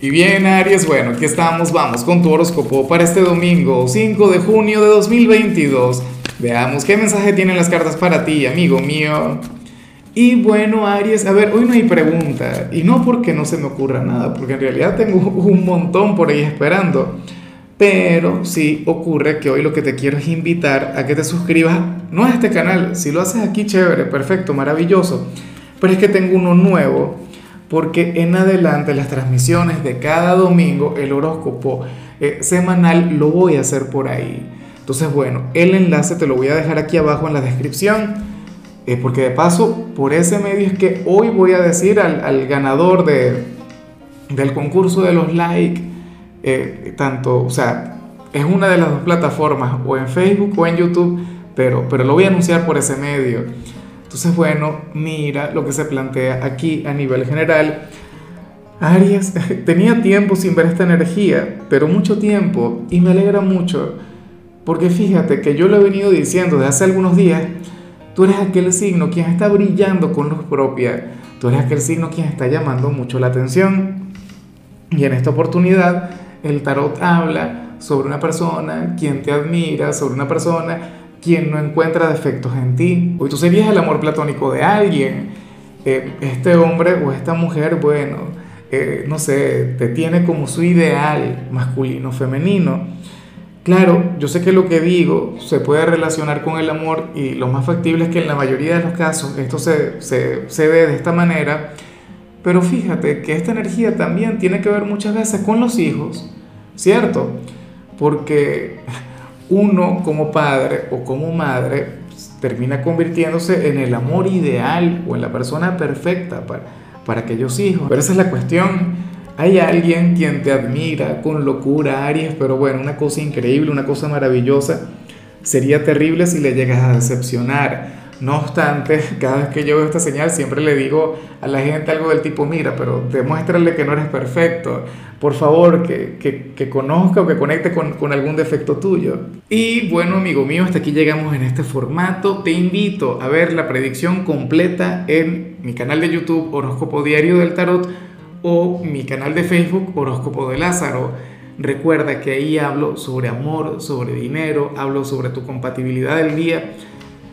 Y bien, Aries, bueno, aquí estamos, vamos con tu horóscopo para este domingo, 5 de junio de 2022. Veamos qué mensaje tienen las cartas para ti, amigo mío. Y bueno, Aries, a ver, hoy no hay pregunta, y no porque no se me ocurra nada, porque en realidad tengo un montón por ahí esperando. Pero sí ocurre que hoy lo que te quiero es invitar a que te suscribas, no a este canal, si lo haces aquí, chévere, perfecto, maravilloso. Pero es que tengo uno nuevo porque en adelante las transmisiones de cada domingo, el horóscopo eh, semanal, lo voy a hacer por ahí. Entonces, bueno, el enlace te lo voy a dejar aquí abajo en la descripción, eh, porque de paso, por ese medio es que hoy voy a decir al, ganador de, del concurso de los likes, eh, tanto, o sea, es una de las dos plataformas, o en Facebook o en YouTube, pero, pero lo voy a anunciar por ese medio. Entonces, bueno, mira lo que se plantea aquí a nivel general. Aries, tenía tiempo sin ver esta energía, pero mucho tiempo, y me alegra mucho, porque fíjate que yo lo he venido diciendo desde hace algunos días, tú eres aquel signo quien está brillando con luz propia, tú eres aquel signo quien está llamando mucho la atención. Y en esta oportunidad, el tarot habla sobre una persona quien te admira, sobre una persona quien no encuentra defectos en ti. Hoy tú serías el amor platónico de alguien. Eh, este hombre o esta mujer, bueno, eh, no sé, te tiene como su ideal masculino, femenino. Claro, yo sé que lo que digo se puede relacionar con el amor y lo más factible es que en la mayoría de los casos esto se, se, se ve de esta manera, pero fíjate que esta energía también tiene que ver muchas veces con los hijos, ¿cierto? Porque uno como padre o como madre pues, termina convirtiéndose en el amor ideal o en la persona perfecta para, para aquellos hijos. Pero esa es la cuestión. Hay alguien quien te admira con locura, Aries, pero bueno, una cosa increíble, una cosa maravillosa. Sería terrible si le llegas a decepcionar. No obstante, cada vez que yo veo esta señal siempre le digo a la gente algo del tipo, mira, pero demuéstrale que no eres perfecto, por favor, que, que, que conozca o que conecte con, con, algún defecto tuyo. Y bueno, amigo mío, hasta aquí llegamos en este formato. Te invito a ver la predicción completa en mi canal de YouTube Horóscopo Diario del Tarot o mi canal de Facebook Horóscopo de Lázaro. Recuerda que ahí hablo sobre amor, sobre dinero, hablo sobre tu compatibilidad del día